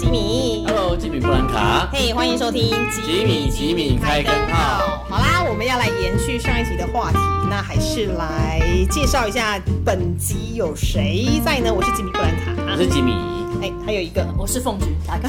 吉米，Hello，吉米布兰卡，嘿，欢迎收听吉米吉米开根号。好啦，我们要来延续上一集的话题，那还是来介绍一下本集有谁在呢？我是吉米布兰卡，我是吉米。哎，还有一个，我是凤菊，大家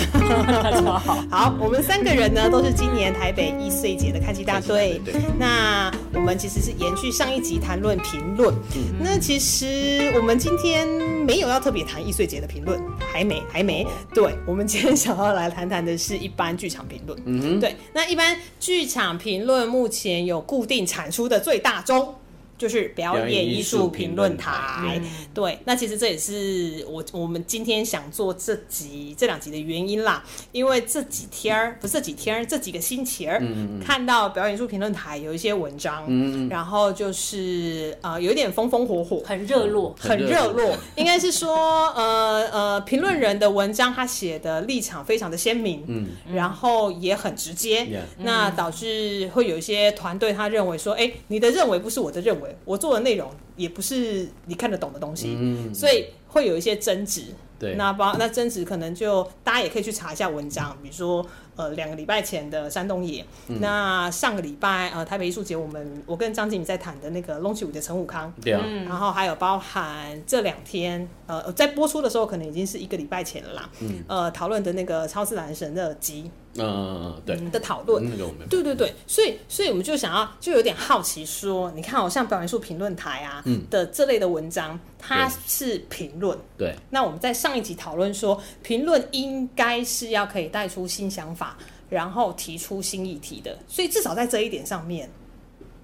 好。好，我们三个人呢，都是今年台北易碎节的看戏大队。对，那我们其实是延续上一集谈论评论。嗯，那其实我们今天没有要特别谈易碎节的评论，还没，还没。对，我们今天想要来谈谈的是一般剧场评论。嗯哼，对，那一般剧场评论目前有固定产出的最大宗。就是表演艺术评论台，对，那其实这也是我我们今天想做这集这两集的原因啦，因为这几天儿不是这几天儿这几个星期儿，嗯、看到表演艺术评论台有一些文章，嗯、然后就是呃有一点风风火火，很热络，很热络，应该是说呃呃评论人的文章他写的立场非常的鲜明，嗯，然后也很直接，嗯、那导致会有一些团队他认为说，哎，你的认为不是我的认为。我做的内容也不是你看得懂的东西，嗯、所以会有一些争执。对，那包那争执可能就大家也可以去查一下文章，比如说呃两个礼拜前的山东野，嗯、那上个礼拜呃台北艺术节，我们我跟张静宇在谈的那个龙起舞的陈武康，对、嗯、然后还有包含这两天呃在播出的时候可能已经是一个礼拜前了啦，嗯、呃讨论的那个超自然神乐姬。嗯对。的讨论，对对对，所以所以我们就想要，就有点好奇说，你看，好像表演艺术评论台啊嗯。的这类的文章，它是评论，对。那我们在上一集讨论说，评论应该是要可以带出新想法，然后提出新议题的，所以至少在这一点上面，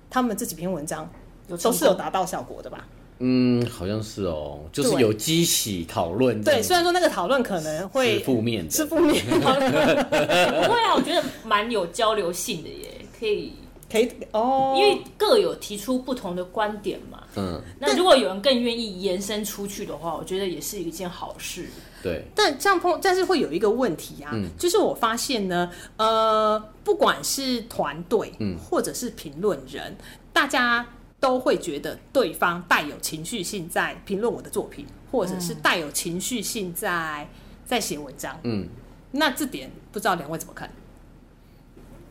他们这几篇文章都是有达到效果的吧？嗯，好像是哦，就是有激起讨论。对，虽然说那个讨论可能会负面的，是负面的。不会啊，我觉得蛮有交流性的耶，可以 可以哦，因为各有提出不同的观点嘛。嗯，那如果有人更愿意延伸出去的话，我觉得也是一件好事。对，但这样碰，但是会有一个问题啊，嗯、就是我发现呢，呃，不管是团队，嗯，或者是评论人，大家。都会觉得对方带有情绪性在评论我的作品，或者是带有情绪性在在写文章。嗯，那这点不知道两位怎么看？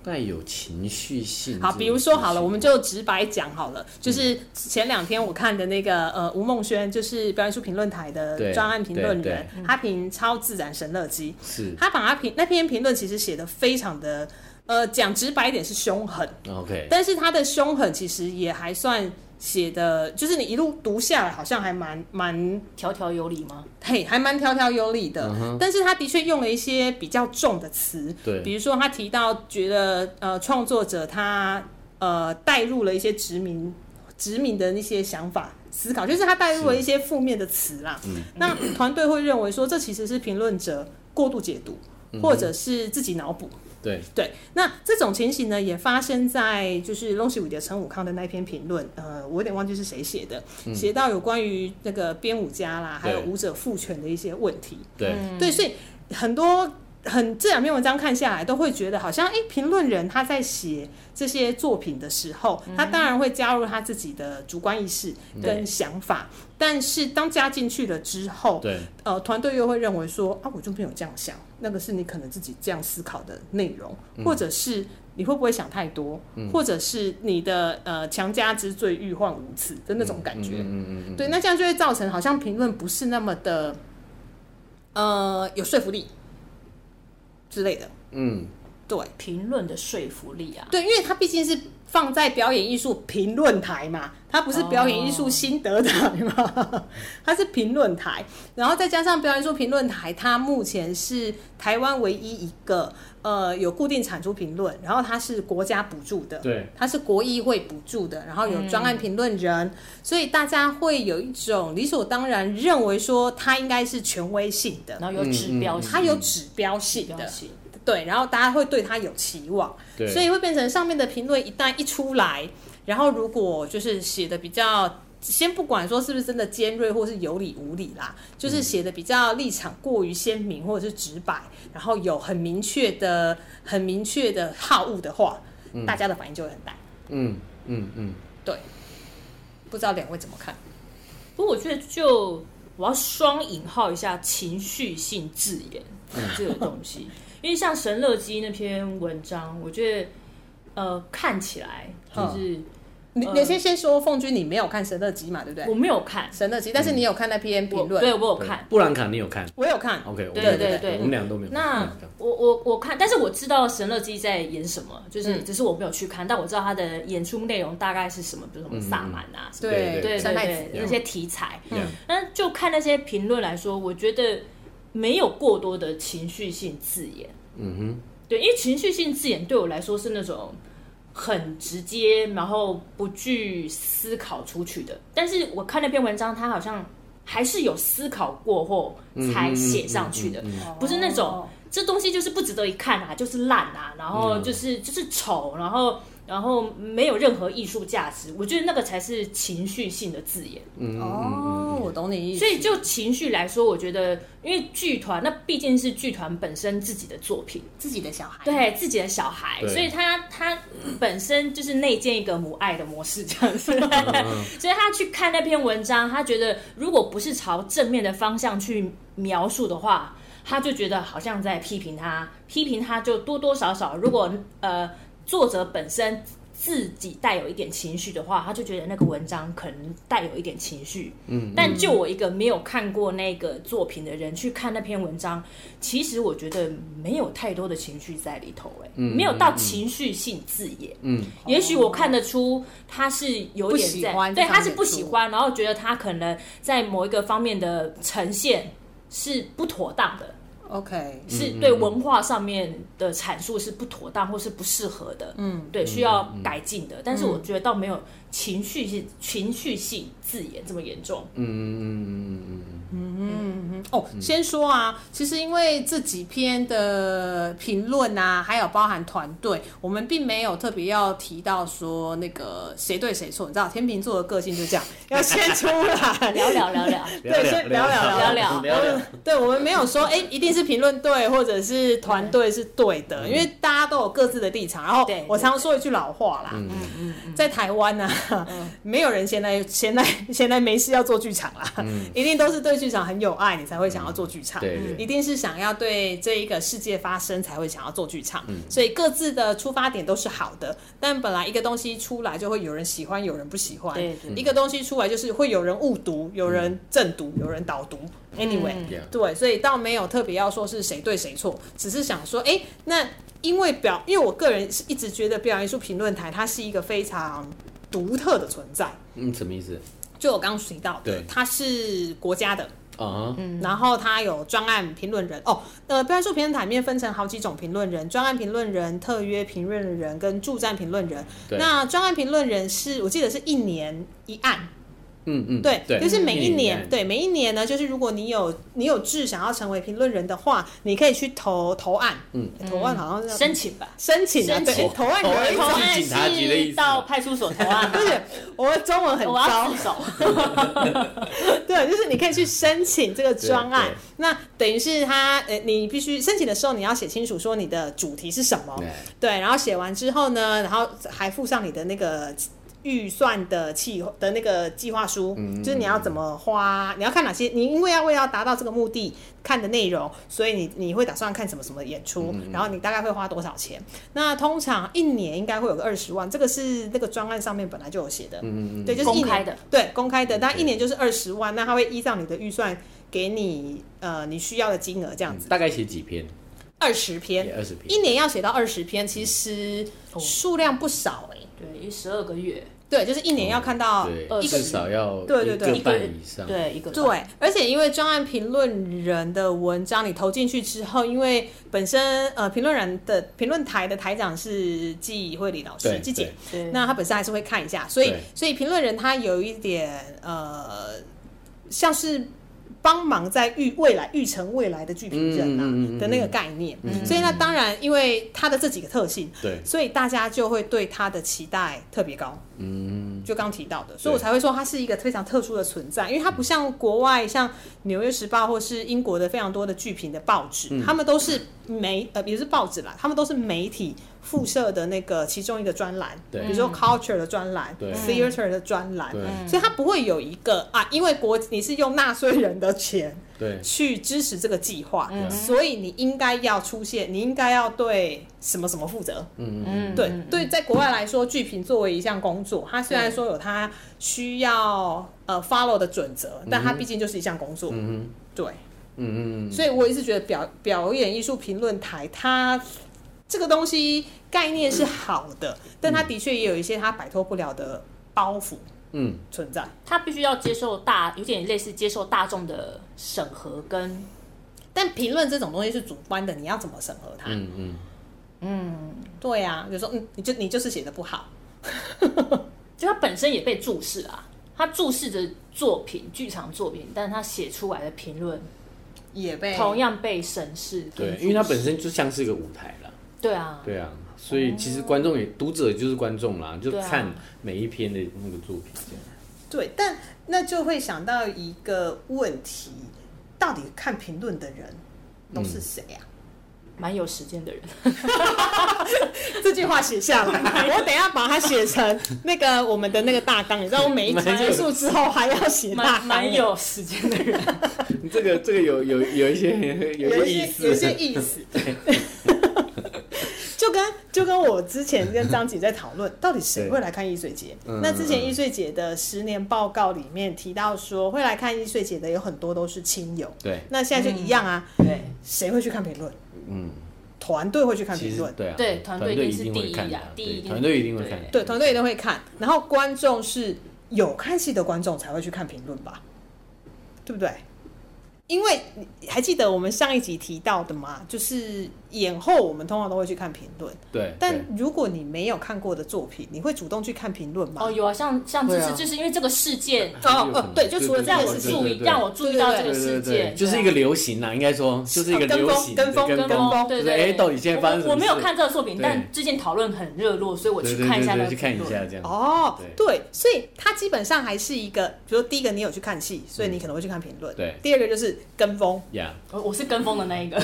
带有情绪性。好，比如说好了，我们就直白讲好了，就是前两天我看的那个呃吴梦轩，就是表演艺术评论台的专案评论人，他评超自然神乐姬，是他把他评那篇评论其实写的非常的。呃，讲直白一点是凶狠，OK，但是他的凶狠其实也还算写的，就是你一路读下来，好像还蛮蛮条条有理吗？嘿，还蛮条条有理的。Uh huh. 但是他的确用了一些比较重的词，对，比如说他提到觉得呃创作者他呃带入了一些殖民殖民的那些想法思考，就是他带入了一些负面的词啦。嗯，那团队会认为说这其实是评论者过度解读，或者是自己脑补。对。对，那这种情形呢，也发生在就是龙喜武的陈武康的那篇评论，呃，我有点忘记是谁写的，写、嗯、到有关于那个编舞家啦，还有舞者赋权的一些问题。对。对，所以很多很这两篇文章看下来，都会觉得好像，哎，评论人他在写这些作品的时候，他当然会加入他自己的主观意识跟想法，对但是当加进去了之后，对，呃，团队又会认为说，啊，我就没有这样想。那个是你可能自己这样思考的内容，或者是你会不会想太多，嗯、或者是你的呃强加之罪，欲患无辞的那种感觉。嗯嗯、对，那这样就会造成好像评论不是那么的呃有说服力之类的。嗯，对，评论的说服力啊，对，因为它毕竟是。放在表演艺术评论台嘛，它不是表演艺术心得台嘛，oh. 它是评论台，然后再加上表演艺术评论台，它目前是台湾唯一一个呃有固定产出评论，然后它是国家补助的，对，它是国议会补助的，然后有专案评论人，嗯、所以大家会有一种理所当然认为说它应该是权威性的，然后有指标性，它有指标性的。对，然后大家会对他有期望，对。所以会变成上面的评论一旦一出来，然后如果就是写的比较，先不管说是不是真的尖锐或是有理无理啦，就是写的比较立场过于鲜明或者是直白，然后有很明确的、很明确的好恶的话，嗯、大家的反应就会很大。嗯嗯嗯，对，不知道两位怎么看？不过我觉得就我要双引号一下情绪性字眼、嗯、这个东西，因为像神乐基那篇文章，我觉得呃看起来就是。嗯你你先先说，凤君，你没有看《神乐基》嘛？对不对？我没有看《神乐基》，但是你有看那篇评论。对，我有看。布兰卡，你有看？我有看。OK，对对对，我们两个都没有。那我我我看，但是我知道《神乐基》在演什么，就是只是我没有去看，但我知道他的演出内容大概是什么，比如什么萨满啊，对对对对，那些题材。嗯。那就看那些评论来说，我觉得没有过多的情绪性字眼。嗯哼。对，因为情绪性字眼对我来说是那种。很直接，然后不具思考出去的。但是我看那篇文章，他好像还是有思考过后才写上去的，不是那种这东西就是不值得一看啊，就是烂啊，然后就是就是丑，然后。然后没有任何艺术价值，我觉得那个才是情绪性的字眼。嗯哦，我懂你意思。所以就情绪来说，我觉得，因为剧团那毕竟是剧团本身自己的作品，自己的小孩，对自己的小孩，所以他他本身就是内建一个母爱的模式这样子。所以他去看那篇文章，他觉得如果不是朝正面的方向去描述的话，他就觉得好像在批评他，批评他就多多少少，如果呃。作者本身自己带有一点情绪的话，他就觉得那个文章可能带有一点情绪。嗯，但就我一个没有看过那个作品的人去看那篇文章，其实我觉得没有太多的情绪在里头，哎，没有到情绪性字眼。嗯，也许我看得出他是有点在，对，他是不喜欢，然后觉得他可能在某一个方面的呈现是不妥当的。OK，是对文化上面的阐述是不妥当或是不适合的。嗯，对，需要改进的。但是我觉得倒没有情绪性、情绪性字眼这么严重。嗯嗯嗯嗯嗯。哦，先说啊，其实因为这几篇的评论啊，还有包含团队，我们并没有特别要提到说那个谁对谁错。你知道天秤座的个性就这样，要先出来，聊聊聊聊。对，先聊聊 聊聊。对，我们没有说，哎，一定。是评论对，或者是团队是对的，因为大家都有各自的立场。然后我常说一句老话啦，嗯嗯嗯，在台湾呢，没有人现在现在现在没事要做剧场啦，一定都是对剧场很有爱，你才会想要做剧场。对，一定是想要对这一个世界发声才会想要做剧场。所以各自的出发点都是好的，但本来一个东西出来就会有人喜欢，有人不喜欢。对，一个东西出来就是会有人误读，有人正读，有人导读。Anyway，对，所以倒没有特别要说是谁对谁错，只是想说，哎，那因为表，因为我个人是一直觉得表演艺术评论台它是一个非常独特的存在。嗯，什么意思？就我刚刚提到的，对，它是国家的啊，嗯，然后它有专案评论人哦，呃，表演艺术评论台里面分成好几种评论人，专案评论人、特约评论人跟助战评论人。那专案评论人是我记得是一年一案。嗯嗯，对，就是每一年，对每一年呢，就是如果你有你有志想要成为评论人的话，你可以去投投案，嗯，投案好像是申请吧，申请申请，投案，投案是到派出所投案，不是，我的中文很糟，对，就是你可以去申请这个专案，那等于是他，呃，你必须申请的时候，你要写清楚说你的主题是什么，对，然后写完之后呢，然后还附上你的那个。预算的计的那个计划书，嗯、就是你要怎么花，你要看哪些，你因为要为了要达到这个目的看的内容，所以你你会打算看什么什么演出，嗯、然后你大概会花多少钱？那通常一年应该会有个二十万，这个是那个专案上面本来就有写的，嗯嗯对，就是一年公开的，对，公开的，但一年就是二十万，那他会依照你的预算给你呃你需要的金额这样子。大概写几篇？二十篇，二十篇，一年要写到二十篇，其实数量不少哎、欸，对，十二个月。对，就是一年要看到一个，至少要对对对一个半以上，对一个对，而且因为专案评论人的文章你投进去之后，因为本身呃评论人的评论台的台长是季慧礼老师季姐，那他本身还是会看一下，所以所以评论人他有一点呃像是。帮忙在预未来预成未来的剧评人啊的那个概念，所以那当然因为他的这几个特性，对，所以大家就会对他的期待特别高。嗯，就刚提到的，所以我才会说它是一个非常特殊的存在，因为它不像国外像《纽约时报》或是英国的非常多的剧评的报纸，他们都是媒呃也是报纸啦，他们都是媒体附设的那个其中一个专栏，比如说 culture 的专栏，，theater 的专栏，所以它不会有一个啊，因为国你是用纳税人的钱。对，去支持这个计划，嗯、所以你应该要出现，你应该要对什么什么负责？嗯嗯，对对，在国外来说，剧评作为一项工作，它虽然说有它需要呃 follow 的准则，但它毕竟就是一项工作。嗯嗯，对，嗯嗯，所以我一直觉得表表演艺术评论台，它这个东西概念是好的，但它的确也有一些它摆脱不了的包袱。嗯，存在，他必须要接受大，有点类似接受大众的审核跟，但评论这种东西是主观的，你要怎么审核它？嗯嗯。嗯，对呀、啊，就说嗯，你就你就是写的不好，就他本身也被注视啊，他注视着作品，剧场作品，但是他写出来的评论也被同样被审视，对，因为他本身就像是一个舞台了，对啊，对啊。所以其实观众也读者就是观众啦，就看每一篇的那个作品这样。对，但那就会想到一个问题：到底看评论的人都是谁呀？蛮有时间的人。这句话写下来，我等一下把它写成那个我们的那个大纲。你知道，我每一集结束之后还要写大纲。蛮有时间的人。这个这个有有有一些有一些意思，有些意思。就跟就跟我之前跟张姐在讨论，到底谁会来看易碎节？嗯、那之前易碎节的十年报告里面提到说，会来看易碎节的有很多都是亲友。对，那现在就一样啊。嗯、对，谁会去看评论？嗯，团队会去看评论。对啊，对，团队一定是第一啊，第一团队一定会看。对，团队一定会看。然后观众是有看戏的观众才会去看评论吧？对不对？因为还记得我们上一集提到的嘛？就是演后我们通常都会去看评论。对。但如果你没有看过的作品，你会主动去看评论吗？哦，有啊，像像就是就是因为这个事件哦，对，就除了这样的注意，让我注意到这个事件，就是一个流行呐，应该说就是一个流行跟风跟风。对对。哎，到底现在发生什么？我没有看这个作品，但最近讨论很热络，所以我去看一下。去看一下这样。哦，对，所以它基本上还是一个，比如说第一个你有去看戏，所以你可能会去看评论。对。第二个就是跟风。我我是跟风的那一个，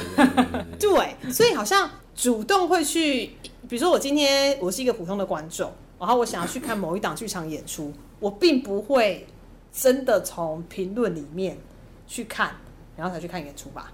对，所以好像主动会去，比如说我今天我是一个普通的观众，然后我想要去看某一档剧场演出，我并不会真的从评论里面去看，然后才去看演出吧。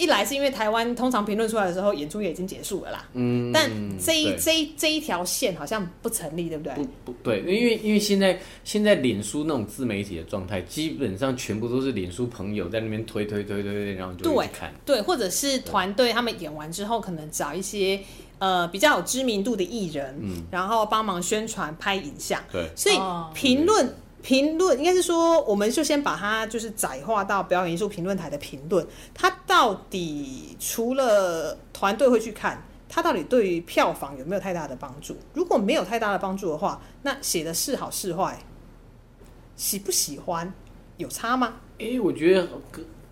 一来是因为台湾通常评论出来的时候，演出也已经结束了啦。嗯，但这一这一这一条线好像不成立，对不对？不不对，因为因为现在现在脸书那种自媒体的状态，基本上全部都是脸书朋友在那边推推推推推，然后就看。对，对，或者是团队他们演完之后，可能找一些呃比较有知名度的艺人，嗯，然后帮忙宣传拍影像。对，所以评论。评论应该是说，我们就先把它就是窄化到表演艺术评论台的评论，它到底除了团队会去看，它到底对于票房有没有太大的帮助？如果没有太大的帮助的话，那写的是好是坏，喜不喜欢有差吗？诶、欸，我觉得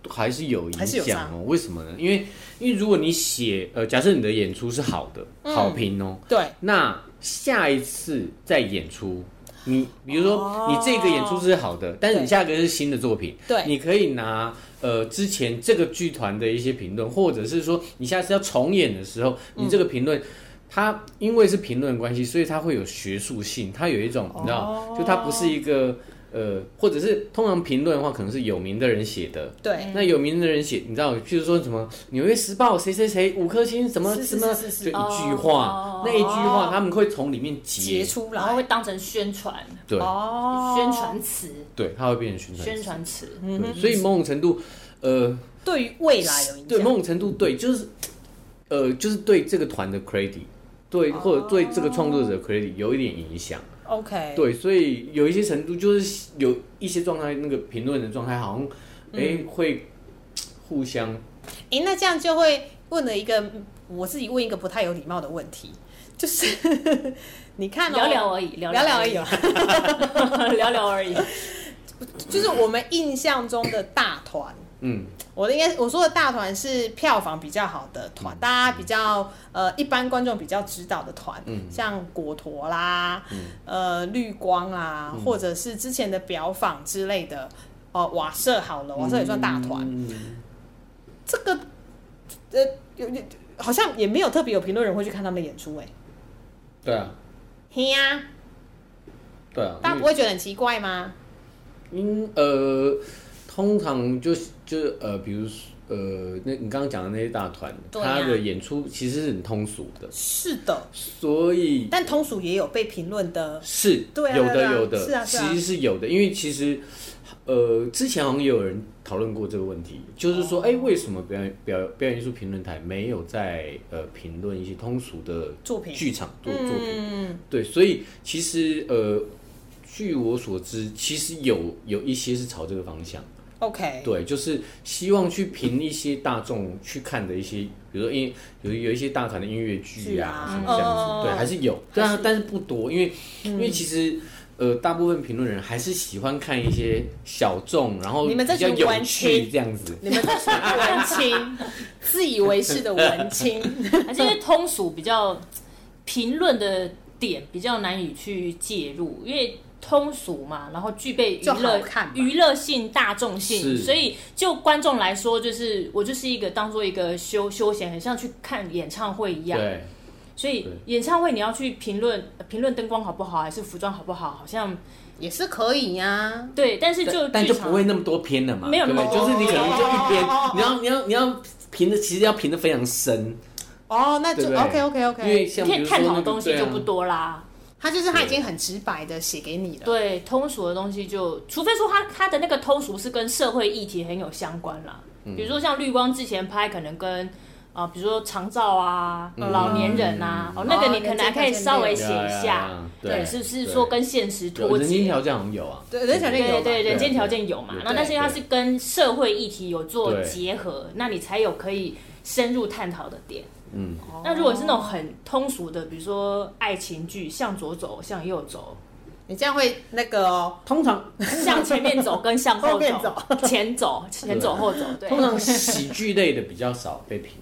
还是有影响哦。为什么呢？因为因为如果你写呃，假设你的演出是好的，嗯、好评哦，对，那下一次再演出。你比如说，你这个演出是好的，但是你下一个是新的作品，对，你可以拿呃之前这个剧团的一些评论，或者是说你下次要重演的时候，你这个评论，它因为是评论关系，所以它会有学术性，它有一种你知道，就它不是一个。呃，或者是通常评论的话，可能是有名的人写的。对，那有名的人写，你知道，譬如说什么《纽约时报》谁谁谁五颗星，什么什么，就一句话，那一句话他们会从里面截。出来，然后会当成宣传，对，宣传词，对，它会变成宣传宣传词。嗯，所以某种程度，呃，对于未来有影响。对，某种程度对，就是，呃，就是对这个团的 credit，对，或者对这个创作者 credit 有一点影响。OK，对，所以有一些程度就是有一些状态，那个评论的状态好像，哎、嗯，会互相。哎，那这样就会问了一个我自己问一个不太有礼貌的问题，就是 你看、哦，聊聊而已，聊聊而已，聊聊而已，就是我们印象中的大团。嗯，我的应该我说的大团是票房比较好的团，嗯、大家比较呃一般观众比较知道的团，嗯，像果陀啦，嗯、呃绿光啊，嗯、或者是之前的表坊之类的，哦、呃、瓦舍好了，瓦舍也算大团，嗯、这个呃有有好像也没有特别有评论人会去看他们的演出哎。对啊。嘿呀。对啊。大家不会觉得很奇怪吗？嗯呃，通常就就是呃，比如。呃，那你刚刚讲的那些大团，他的演出其实是很通俗的。是的。所以。但通俗也有被评论的。是。对啊。有的有的。是啊。其实是有的，因为其实，呃，之前好像也有人讨论过这个问题，就是说，哎，为什么表演表表演艺术评论台没有在呃评论一些通俗的作品、剧场作作品？嗯。对，所以其实呃，据我所知，其实有有一些是朝这个方向。OK，对，就是希望去评一些大众去看的一些，比如说音有有一些大团的音乐剧啊，啊。什么这样子，哦、对，还是有，对啊，但是不多，因为、嗯、因为其实呃，大部分评论人还是喜欢看一些小众，然后比较有趣这样子。你们这是文青，自以为是的文青，还是因为通俗比较评论的点比较难以去介入，因为。通俗嘛，然后具备娱乐娱乐性、大众性，所以就观众来说，就是我就是一个当做一个休休闲，很像去看演唱会一样。对，所以演唱会你要去评论评论灯光好不好，还是服装好不好，好像也是可以呀、啊。对，但是就但就不会那么多篇了嘛，没有那么多，就是你可能就一篇，你要你要你要评的，其实要评的非常深。哦，那就对对 OK OK OK，因为像比如说、探讨的东西就不多啦。他就是他已经很直白的写给你了。对，通俗的东西就，除非说他他的那个通俗是跟社会议题很有相关啦。嗯、比如说像绿光之前拍，可能跟啊、呃，比如说长照啊、嗯、老年人啊，嗯、哦，那个你可能还可以稍微写一下，对，是不是说跟现实脱节？人间条件好像有啊，对，人间条件有，对对，人间条件有嘛。那但是它是跟社会议题有做结合，那你才有可以深入探讨的点。嗯，那如果是那种很通俗的，比如说爱情剧，向左走，向右走，你这样会那个、哦、通常向前面走跟向后面走，前走前走后走，对。通常喜剧类的比较少被评，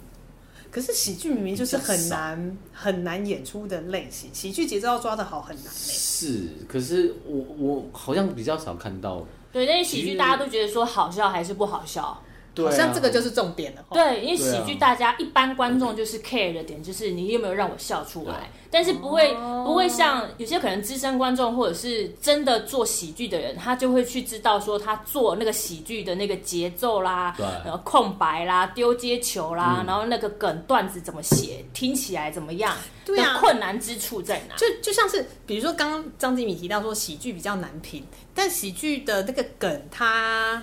可是喜剧明明就是很难很难演出的类型，喜剧节奏要抓得好很难。是，可是我我好像比较少看到。对，那些喜剧大家都觉得说好笑还是不好笑？好像这个就是重点了。对，因为喜剧大家一般观众就是 care 的点，就是你有没有让我笑出来，但是不会不会像有些可能资深观众或者是真的做喜剧的人，他就会去知道说他做那个喜剧的那个节奏啦，然后空白啦，丢接球啦，然后那个梗段子怎么写，听起来怎么样？对啊，困难之处在哪？就就像是比如说刚刚张吉米提到说喜剧比较难评，但喜剧的那个梗它。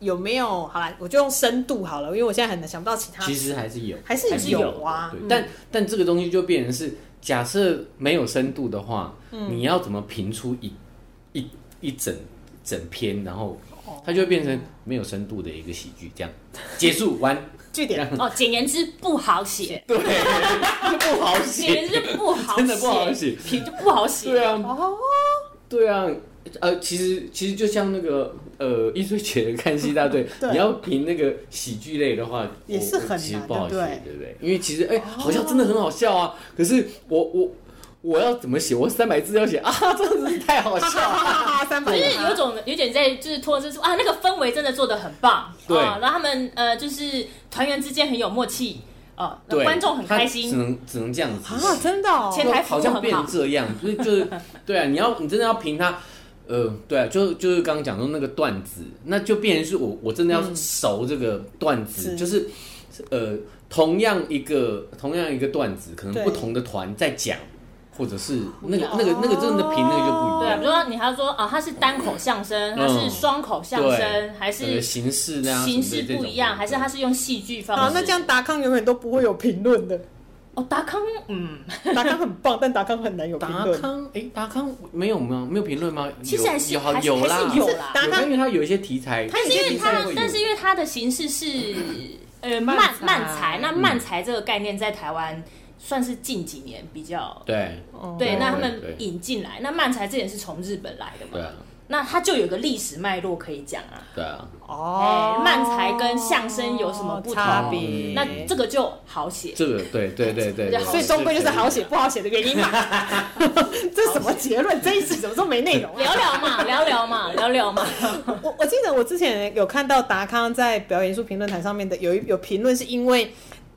有没有？好了，我就用深度好了，因为我现在很难想不到其他。其实还是有，还是有啊。对，但但这个东西就变成是，假设没有深度的话，你要怎么评出一一一整整篇，然后它就会变成没有深度的一个喜剧，这样 结束完据点。哦，简言之不好写，对，不好写，简言之不好，真的不好写，评就不好写。对啊，对啊。呃，其实其实就像那个呃，易碎节的看戏大队，你要评那个喜剧类的话，也是很难，其实不好写，对不对？因为其实哎，好像真的很好笑啊。可是我我我要怎么写？我三百字要写 啊，真的是太好笑了。三百字，就是有种有点在就是托着说啊，那个氛围真的做的很棒，对。然后他们呃，就是团员之间很有默契，呃，观众很开心，只能只能这样子啊，真的，前台好，好像变成这样，所以就是对啊，你要你真的要评他。呃，对啊，就就是刚刚讲的那个段子，那就变成是我我真的要熟这个段子，嗯、就是，呃，同样一个同样一个段子，可能不同的团在讲，或者是那个那个那个真的评那个就不一样。对啊，比如说你还要说啊，它是单口相声，它是双口相声，嗯、还是形式那样形式不一样，还是它是用戏剧方式？啊，那这样达康永远都不会有评论的。哦，达康，嗯，达康很棒，但达康很难有评论。达康，哎，达康没有吗？没有评论吗？其实还是有，还是有啦，有啦。达康，因为他有一些题材，但是因为他，但是因为他的形式是 呃漫漫才，那漫才这个概念在台湾算是近几年比较对对，那他们引进来，那漫才这也是从日本来的嘛。那它就有个历史脉络可以讲啊。对啊。哦。漫才跟相声有什么不同？差别？那这个就好写。这个对对对对。所以终归就是好写不好写的原因嘛。这什么结论？这一集怎么都没内容？聊聊嘛，聊聊嘛，聊聊嘛。我我记得我之前有看到达康在表演艺术评论坛上面的有一有评论，是因为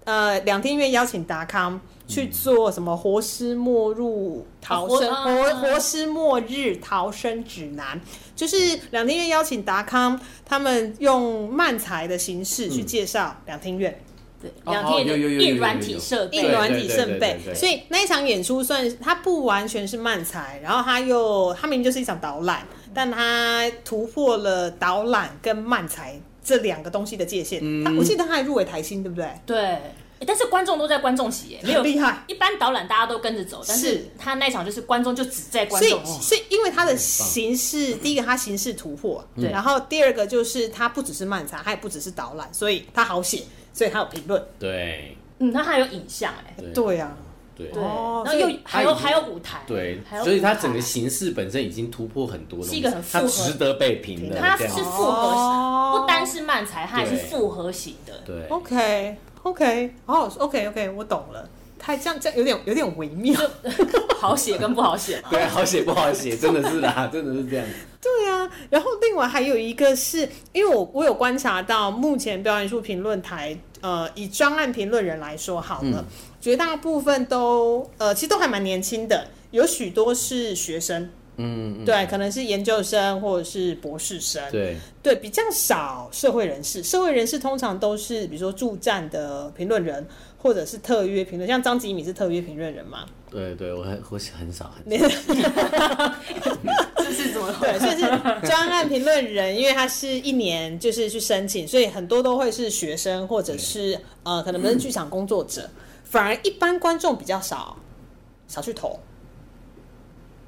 呃，两厅院邀请达康去做什么活尸末日逃生、啊、活活尸末日逃生指南，就是两厅院邀请达康，他们用漫才的形式去介绍两厅院。对，两厅院硬软体设备，硬软体设备，所以那一场演出算它不完全是漫才，然后它又它明明就是一场导览，但它突破了导览跟漫才这两个东西的界限。嗯，我记得他还入围台星，对不对？对，但是观众都在观众席，没有厉害。一般导览大家都跟着走，但是他那一场就是观众就只在观众席，所以因为他的形式，第一个他形式突破，对，然后第二个就是他不只是漫才，他也不只是导览，所以他好写。所以他有评论，对，嗯，它还有影像，哎，对。呀，对，然后又还有还有舞台，对，所以它整个形式本身已经突破很多，是一个很它值得被评的，它是复合，不单是漫才，它还是复合型的，对，OK，OK，哦，OK，OK，我懂了，他这样这样有点有点微妙，好写跟不好写，对，好写不好写，真的是啦，真的是这样。对啊，然后另外还有一个是因为我我有观察到，目前表演艺术评论台，呃，以专案评论人来说好了，嗯、绝大部分都呃，其实都还蛮年轻的，有许多是学生，嗯，对，可能是研究生或者是博士生，对，对，比较少社会人士，社会人士通常都是比如说驻站的评论人，或者是特约评论，像张吉米是特约评论人嘛。对对，我很我很少很少，这是怎么？对，所以是专案评论人，因为他是一年就是去申请，所以很多都会是学生或者是呃，可能不是剧场工作者，嗯、反而一般观众比较少少去投。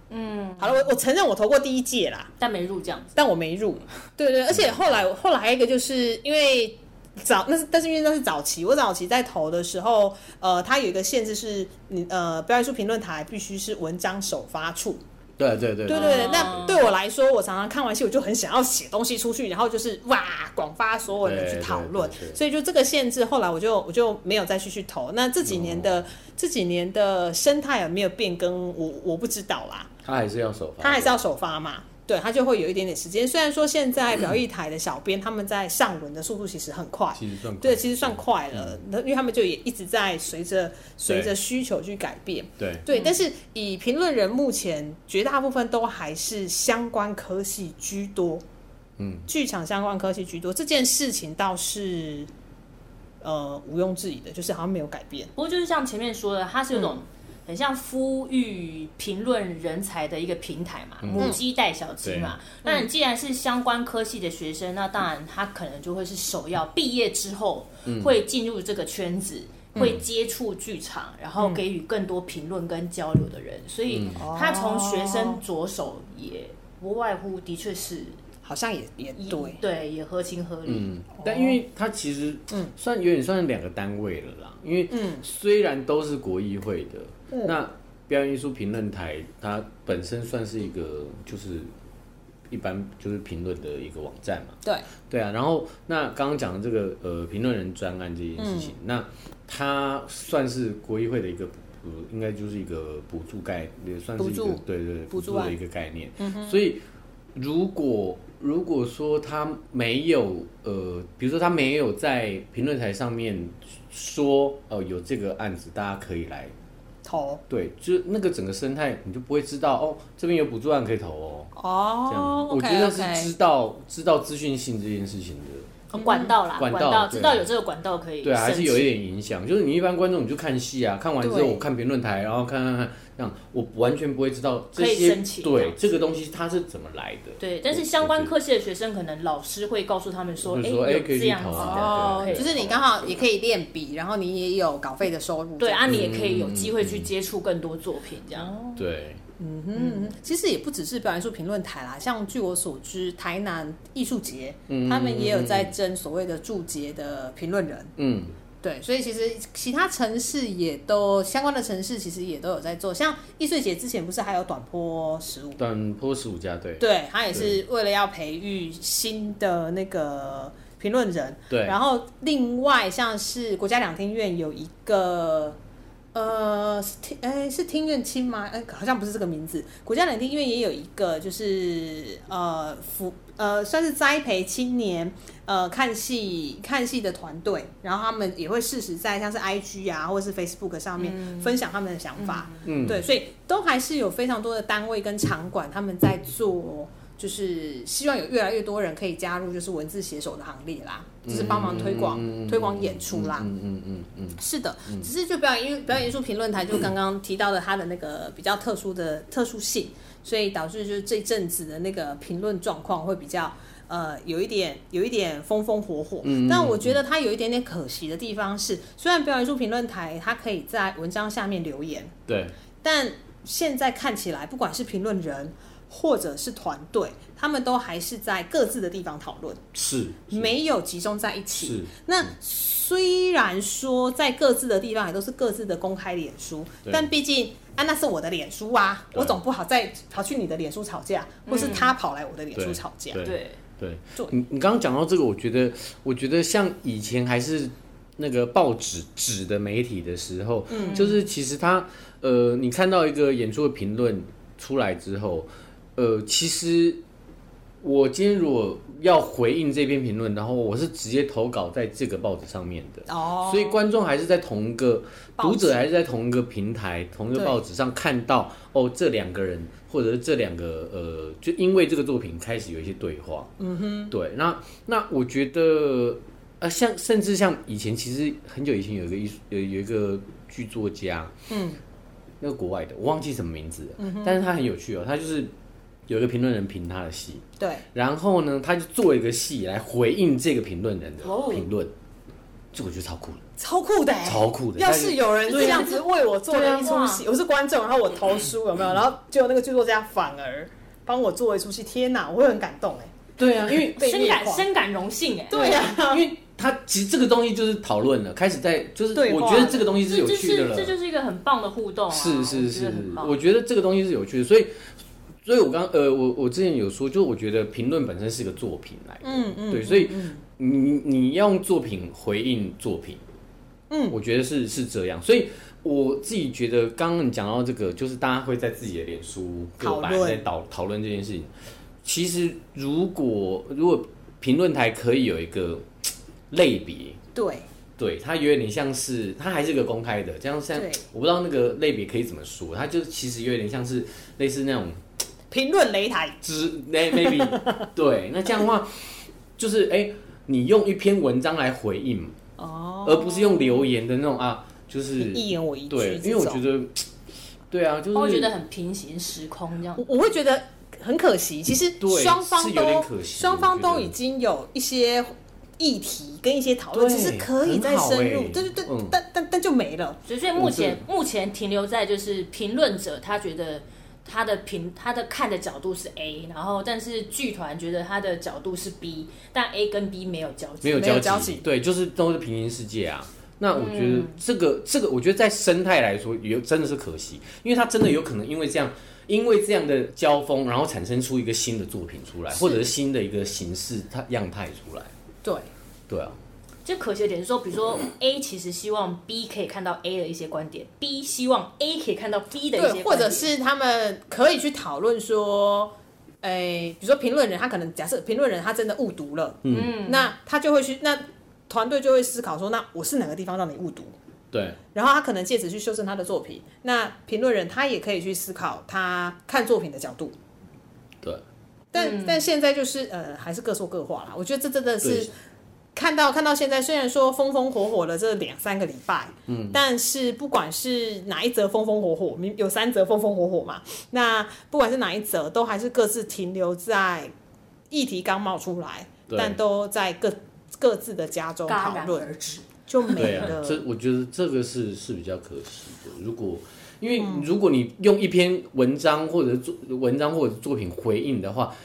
嗯，好了，我我承认我投过第一届啦，但没入这样子，但我没入。对对，而且后来后来还有一个就是因为。早那是，但是因为那是早期，我早期在投的时候，呃，它有一个限制是，你呃，表演艺术评论台必须是文章首发处。对对对对对。那对我来说，我常常看完戏，我就很想要写东西出去，然后就是哇，广发所有人去讨论。所以就这个限制，后来我就我就没有再继续投。那这几年的、哦、这几年的生态有没有变更，我我不知道啦。他还是要首发，他还是要首发嘛。对，他就会有一点点时间。虽然说现在表艺台的小编他们在上轮的速度其实很快，其实算快，对，其实算快了。那、嗯、因为他们就也一直在随着随着需求去改变。对对，但是以评论人目前绝大部分都还是相关科系居多，嗯，剧场相关科系居多，这件事情倒是呃毋庸置疑的，就是好像没有改变。不过就是像前面说的，它是有种。很像呼吁评论人才的一个平台嘛，嗯、母鸡带小鸡嘛。那你既然是相关科系的学生，那当然他可能就会是首要毕业之后会进入这个圈子，嗯、会接触剧场，然后给予更多评论跟交流的人。嗯、所以他从学生着手，也不外乎的确是。好像也也对，对，也合情合理。嗯，但因为他其实嗯，算有点算是两个单位了啦。因为嗯，虽然都是国议会的，嗯、那表演艺术评论台它本身算是一个就是一般就是评论的一个网站嘛。对，对啊。然后那刚刚讲的这个呃评论人专案这件事情，嗯、那它算是国议会的一个呃，应该就是一个补助概，也算是一个助对，对对补助的一个概念。嗯，所以如果如果说他没有呃，比如说他没有在评论台上面说呃有这个案子，大家可以来投，对，就那个整个生态，你就不会知道哦，这边有补助案可以投哦。哦，这样，我觉得是知道知道资讯性这件事情的。管道啦，管道知道有这个管道可以，对，还是有一点影响。就是你一般观众，你就看戏啊，看完之后我看评论台，然后看看看，这样我完全不会知道这些。对，这个东西它是怎么来的？对，但是相关科系的学生，可能老师会告诉他们说，哎，有这样子哦，就是你刚好也可以练笔，然后你也有稿费的收入。对啊，你也可以有机会去接触更多作品，这样。对。嗯哼，其实也不只是表演艺术评论台啦，像据我所知，台南艺术节，嗯、他们也有在争所谓的驻节的评论人。嗯，对，所以其实其他城市也都相关的城市，其实也都有在做。像艺穗节之前不是还有短坡十五？短坡十五家，对，对，他也是为了要培育新的那个评论人。对，然后另外像是国家两厅院有一个。呃，是听，哎，是听院青吗？哎，好像不是这个名字。国家两厅院也有一个，就是呃，辅呃，算是栽培青年呃看戏看戏的团队，然后他们也会适时在像是 IG 啊或者是 Facebook 上面分享他们的想法。嗯，对，所以都还是有非常多的单位跟场馆他们在做。就是希望有越来越多人可以加入，就是文字写手的行列啦，就是帮忙推广、嗯、推广演出啦。嗯嗯嗯嗯，是的，只是就表演，因为表演艺术评论台就刚刚提到的它的那个比较特殊的特殊性，所以导致就是这阵子的那个评论状况会比较呃有一点有一点风风火火。嗯，但我觉得它有一点点可惜的地方是，虽然表演艺术评论台它可以在文章下面留言，对，但现在看起来不管是评论人。或者是团队，他们都还是在各自的地方讨论，是，是没有集中在一起。是，那虽然说在各自的地方也都是各自的公开脸书，但毕竟啊，那是我的脸书啊，我总不好再跑去你的脸书吵架，或是他跑来我的脸书吵架。对对对，对，你你刚刚讲到这个，我觉得我觉得像以前还是那个报纸纸的媒体的时候，嗯，就是其实他呃，你看到一个演出的评论出来之后。呃，其实我今天如果要回应这篇评论，然后我是直接投稿在这个报纸上面的，哦，所以观众还是在同一个读者还是在同一个平台、同一个报纸上看到哦，这两个人或者是这两个呃，就因为这个作品开始有一些对话，嗯哼，对，那那我觉得啊，像甚至像以前，其实很久以前有一个艺术有有一个剧作家，嗯，那个国外的我忘记什么名字了，嗯哼，但是他很有趣哦，他就是。有一个评论人评他的戏，对，然后呢，他就做一个戏来回应这个评论人的评论，这我觉得超酷的，超酷的，超酷的。要是有人这样子为我做了一出戏，我是观众，然后我投书有没有？然后结果那个剧作家反而帮我做一出戏，天哪，我会很感动哎。对啊，因为 深感深感荣幸哎。对啊，因为他其实这个东西就是讨论了，开始在就是我觉得这个东西是有趣的了，这就是一个很棒的互动。是是是，我觉得这个东西是有趣的，所以。所以我刚呃，我我之前有说，就我觉得评论本身是个作品来，嗯嗯，对，所以你你要用作品回应作品，嗯，我觉得是是这样。所以我自己觉得，刚刚你讲到这个，就是大家会在自己的脸书各版在讨讨论这件事情。其实如果如果评论台可以有一个类别，对对，它有点像是它还是个公开的，这样像我不知道那个类别可以怎么说，它就其实有点像是类似那种。评论擂台之 maybe 对，那这样的话，就是哎、欸，你用一篇文章来回应哦，而不是用留言的那种啊，就是一言我一句。对，因为我觉得，对啊，就是我觉得很平行时空这样。我我会觉得很可惜，其实双方都双方都已经有一些议题跟一些讨论，其实可以再深入，对对对，嗯、但但但就没了。所以目前目前停留在就是评论者他觉得。他的评他的看的角度是 A，然后但是剧团觉得他的角度是 B，但 A 跟 B 没有交集，没有交集，对，就是都是平行世界啊。那我觉得这个、嗯、这个，我觉得在生态来说也真的是可惜，因为他真的有可能因为这样，因为这样的交锋，然后产生出一个新的作品出来，或者是新的一个形式它样态出来。对，对啊。就可惜的点是说，比如说 A 其实希望 B 可以看到 A 的一些观点，B 希望 A 可以看到 B 的一些观点，或者是他们可以去讨论说，哎、欸，比如说评论人他可能假设评论人他真的误读了，嗯，那他就会去，那团队就会思考说，那我是哪个地方让你误读？对，然后他可能借此去修正他的作品。那评论人他也可以去思考他看作品的角度。对，但、嗯、但现在就是呃，还是各说各话啦。我觉得这真的是。看到看到现在，虽然说风风火火的这两三个礼拜，嗯，但是不管是哪一则风风火火，有三则风风火火嘛，那不管是哪一则，都还是各自停留在议题刚冒出来，但都在各各自的家中讨论而止，就没了。啊、这我觉得这个是是比较可惜的。如果因为如果你用一篇文章或者作文章或者作品回应的话，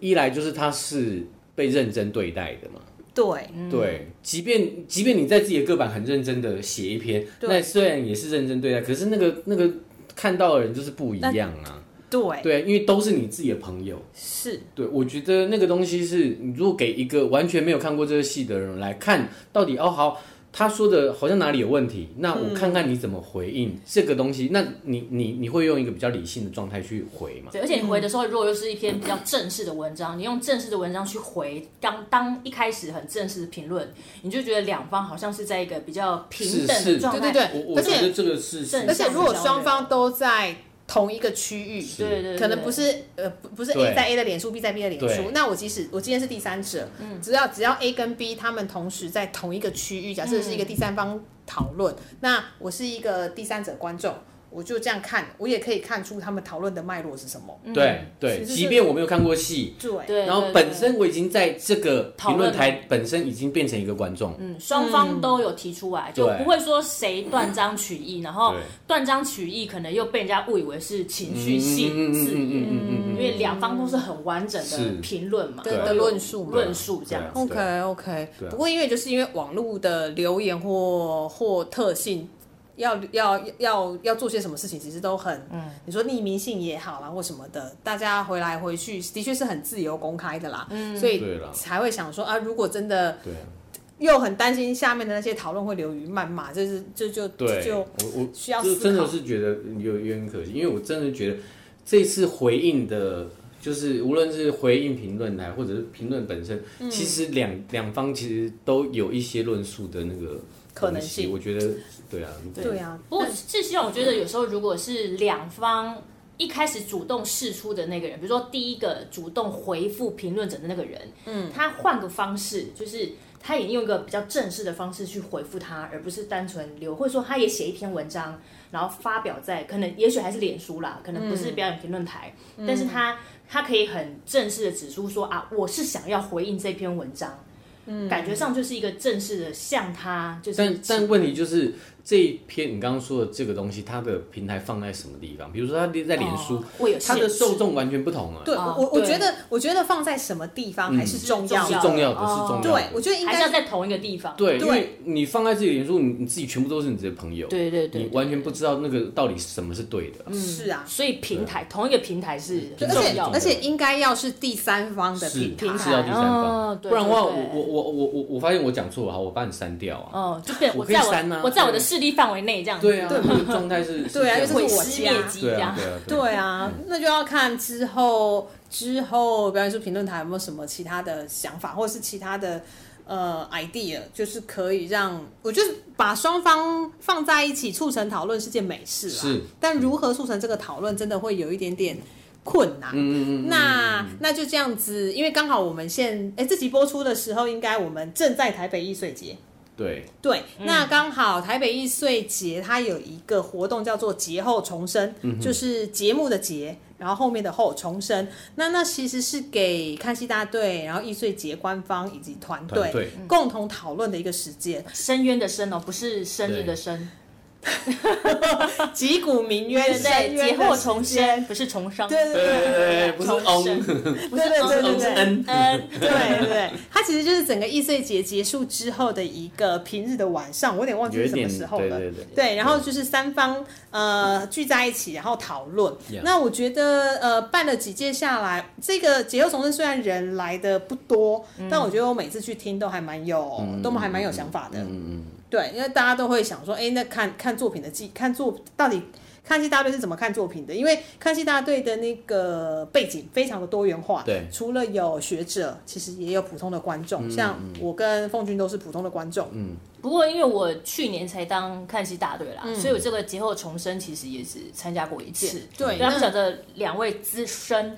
一来就是它是被认真对待的嘛。对、嗯、对，即便即便你在自己的个版很认真的写一篇，那虽然也是认真对待，可是那个那个看到的人就是不一样啊。对。对，因为都是你自己的朋友。是，对，我觉得那个东西是你如果给一个完全没有看过这个戏的人来看到底哦好，他说的好像哪里有问题，那我看看你怎么回应这个东西。嗯、那你你你会用一个比较理性的状态去回吗？对，而且你回的时候，如果又是一篇比较正式的文章，你用正式的文章去回，刚当一开始很正式的评论，你就觉得两方好像是在一个比较平等的状态。对对对，我我觉得这个是，而且如果双方都在。同一个区域，对对对，可能不是呃不不是 A 在 A 的脸书，B 在 B 的脸书。那我即使我今天是第三者，嗯，只要只要 A 跟 B 他们同时在同一个区域，假设是一个第三方讨论，那我是一个第三者观众。我就这样看，我也可以看出他们讨论的脉络是什么。对对，即便我没有看过戏，对，然后本身我已经在这个评论台本身已经变成一个观众。嗯，双方都有提出来，就不会说谁断章取义，然后断章取义可能又被人家误以为是情绪性字眼，因为两方都是很完整的评论嘛，的论述论述这样。OK OK，不过因为就是因为网络的留言或或特性。要要要要做些什么事情，其实都很，嗯，你说匿名性也好啦，或什么的，大家回来回去的确是很自由公开的啦，嗯，所以才会想说啊，如果真的，对，又很担心下面的那些讨论会流于谩骂，这是这就对就我我需要思考，真的是觉得有有点可惜，因为我真的觉得这次回应的，就是无论是回应评论台或者是评论本身，嗯、其实两两方其实都有一些论述的那个。可能性，我觉得对啊，对。啊。不过，这希望我觉得有时候，如果是两方一开始主动试出的那个人，比如说第一个主动回复评论者的那个人，嗯，他换个方式，就是他也用一个比较正式的方式去回复他，而不是单纯留，或者说他也写一篇文章，然后发表在可能也许还是脸书啦，可能不是表演评论台，嗯，但是他他可以很正式的指出说啊，我是想要回应这篇文章。嗯，感觉上就是一个正式的向他，就是。但但问题就是。这一篇你刚刚说的这个东西，它的平台放在什么地方？比如说它在脸书，它的受众完全不同啊。对，我我觉得我觉得放在什么地方还是重要，是重要的，是重要的。对，我觉得应该要在同一个地方。对，因为你放在自己脸书，你你自己全部都是你自己的朋友。对对对，你完全不知道那个到底什么是对的。嗯，是啊，所以平台同一个平台是重要的，而且应该要是第三方的平台，是要第三方，不然的话，我我我我我我发现我讲错了，好，我把你删掉啊。哦，就变我可以删啊，我在我的势力范围内这样子。对啊，对，状态是，对啊，就是我家，对啊，对啊，那就要看之后之后，表演艺术评论台有没有什么其他的想法，或者是其他的呃 idea，就是可以让我就是把双方放在一起促成讨论是件美事啦。是，但如何促成这个讨论，真的会有一点点困难。嗯嗯嗯。那那就这样子，因为刚好我们现哎这集播出的时候，应该我们正在台北艺穗节。对对，那刚好台北艺穗节它有一个活动叫做节后重生，嗯、就是节目的节，然后后面的后重生。那那其实是给看戏大队，然后艺穗节官方以及团队共同讨论的一个时间。深渊的深哦，不是生日的生。击鼓鸣冤，对，劫后重生，不是重生，对对对对，不是重生，不是对对对，嗯嗯，对对，它其实就是整个易碎节结束之后的一个平日的晚上，我有点忘记是什么时候了，对对对，对，然后就是三方呃聚在一起，然后讨论。那我觉得呃办了几届下来，这个劫后重生虽然人来的不多，但我觉得我每次去听都还蛮有，都还蛮有想法的，嗯嗯。对，因为大家都会想说，哎，那看看作品的记，看作到底看戏大队是怎么看作品的？因为看戏大队的那个背景非常的多元化，对，除了有学者，其实也有普通的观众，嗯、像我跟凤君都是普通的观众。嗯，不过因为我去年才当看戏大队啦，嗯、所以我这个劫后重生其实也是参加过一次。对，那不晓得两位资深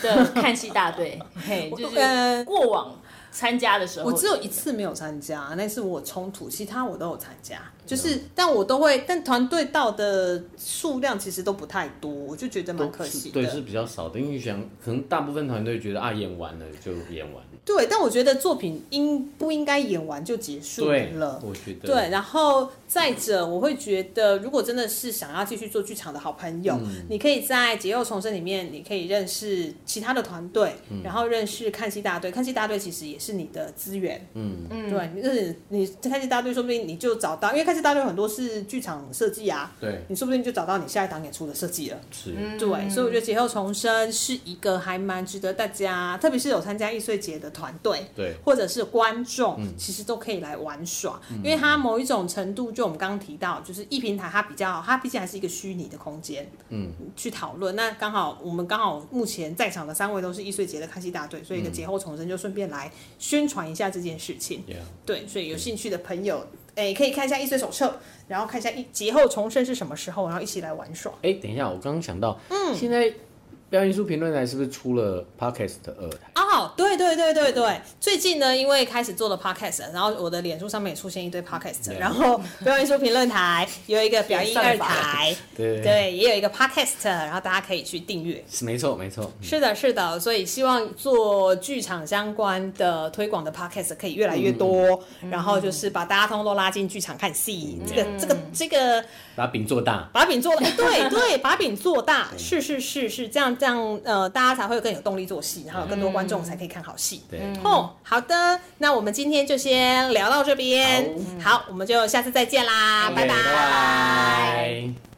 的看戏大队，嘿，就是过往。参加的时候，我只有一次没有参加，那是我冲突，其他我都有参加。就是，但我都会，但团队到的数量其实都不太多，我就觉得蛮可惜的。对，是比较少的，因为想可能大部分团队觉得啊，演完了就演完了。对，但我觉得作品应不应该演完就结束了？我觉得对。然后再者，我会觉得，如果真的是想要继续做剧场的好朋友，嗯、你可以在节后重生里面，你可以认识其他的团队，嗯、然后认识看戏大队。看戏大队其实也是你的资源。嗯嗯，对，就是你看戏大队，说不定你就找到，因为看戏。大队很多是剧场设计啊，对，你说不定就找到你下一档演出的设计了。是，对，所以我觉得节后重生是一个还蛮值得大家，特别是有参加易碎节的团队，对，或者是观众，其实都可以来玩耍，嗯、因为它某一种程度，就我们刚刚提到，就是一平台它比较，它毕竟还是一个虚拟的空间，嗯，去讨论。那刚好我们刚好目前在场的三位都是易碎节的看戏大队，所以一个节后重生就顺便来宣传一下这件事情。嗯、对，所以有兴趣的朋友，哎、欸，可以看一下易碎手册，然后看一下一节后重生是什么时候，然后一起来玩耍。哎、欸，等一下，我刚刚想到，嗯，现在。标音书评论台是不是出了 Podcast 二台？哦，对对对对对，最近呢，因为开始做了 Podcast，然后我的脸书上面也出现一堆 Podcast，然后表演艺术评论台有一个表演二台，对。对，也有一个 Podcast，然后大家可以去订阅。是没错没错，是的是的，所以希望做剧场相关的推广的 Podcast 可以越来越多，然后就是把大家通通都拉进剧场看戏，这个这个这个把饼做大，把饼做大，对对，把饼做大，是是是是这样。这样呃，大家才会更有动力做戏，然后有更多观众才可以看好戏。对，哦，好的，那我们今天就先聊到这边。好，好，我们就下次再见啦，拜拜。